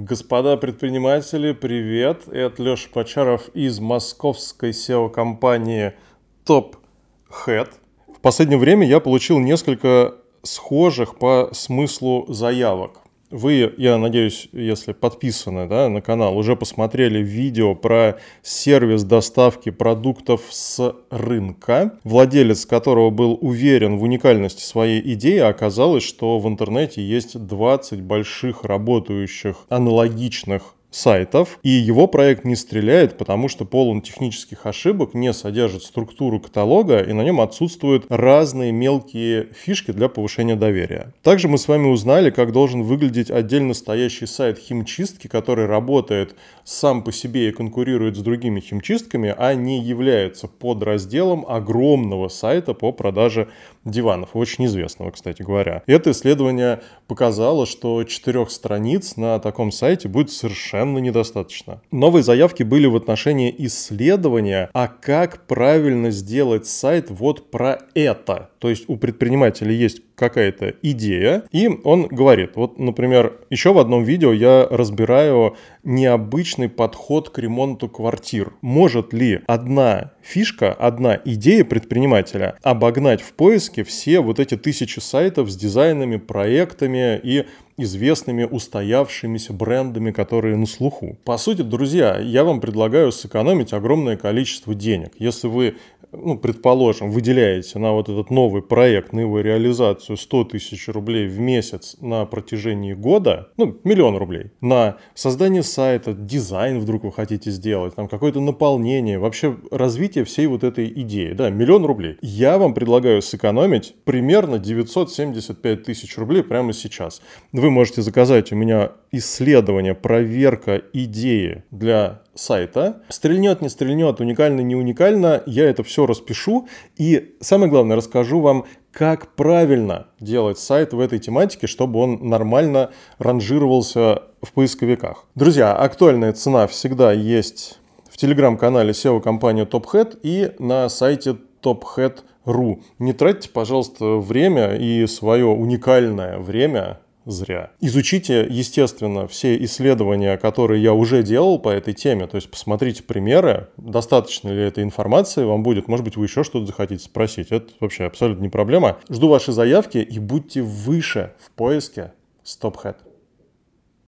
Господа предприниматели, привет! Это Леша Почаров из московской SEO-компании Top Head. В последнее время я получил несколько схожих по смыслу заявок. Вы, я надеюсь, если подписаны да, на канал, уже посмотрели видео про сервис доставки продуктов с рынка, владелец которого был уверен в уникальности своей идеи, оказалось, что в интернете есть 20 больших работающих аналогичных сайтов, и его проект не стреляет, потому что полон технических ошибок, не содержит структуру каталога, и на нем отсутствуют разные мелкие фишки для повышения доверия. Также мы с вами узнали, как должен выглядеть отдельно стоящий сайт химчистки, который работает сам по себе и конкурирует с другими химчистками, а не является подразделом огромного сайта по продаже диванов, очень известного, кстати говоря. Это исследование показало, что четырех страниц на таком сайте будет совершенно недостаточно. Новые заявки были в отношении исследования, а как правильно сделать сайт вот про это. То есть у предпринимателя есть какая-то идея, и он говорит, вот, например, еще в одном видео я разбираю необычный подход к ремонту квартир. Может ли одна фишка, одна идея предпринимателя обогнать в поиске все вот эти тысячи сайтов с дизайнами, проектами и известными устоявшимися брендами, которые на слуху. По сути, друзья, я вам предлагаю сэкономить огромное количество денег. Если вы ну, предположим, выделяете на вот этот новый проект, на его реализацию 100 тысяч рублей в месяц на протяжении года, ну, миллион рублей, на создание сайта, дизайн вдруг вы хотите сделать, там какое-то наполнение, вообще развитие всей вот этой идеи, да, миллион рублей. Я вам предлагаю сэкономить примерно 975 тысяч рублей прямо сейчас. Вы можете заказать у меня исследование, проверка идеи для сайта. Стрельнет, не стрельнет, уникально, не уникально, я это все распишу. И самое главное, расскажу вам, как правильно делать сайт в этой тематике, чтобы он нормально ранжировался в поисковиках. Друзья, актуальная цена всегда есть в телеграм-канале SEO-компании TopHead и на сайте tophead.ru. Не тратьте, пожалуйста, время и свое уникальное время зря. Изучите, естественно, все исследования, которые я уже делал по этой теме, то есть посмотрите примеры, достаточно ли этой информации вам будет, может быть, вы еще что-то захотите спросить, это вообще абсолютно не проблема. Жду ваши заявки и будьте выше в поиске StopHead.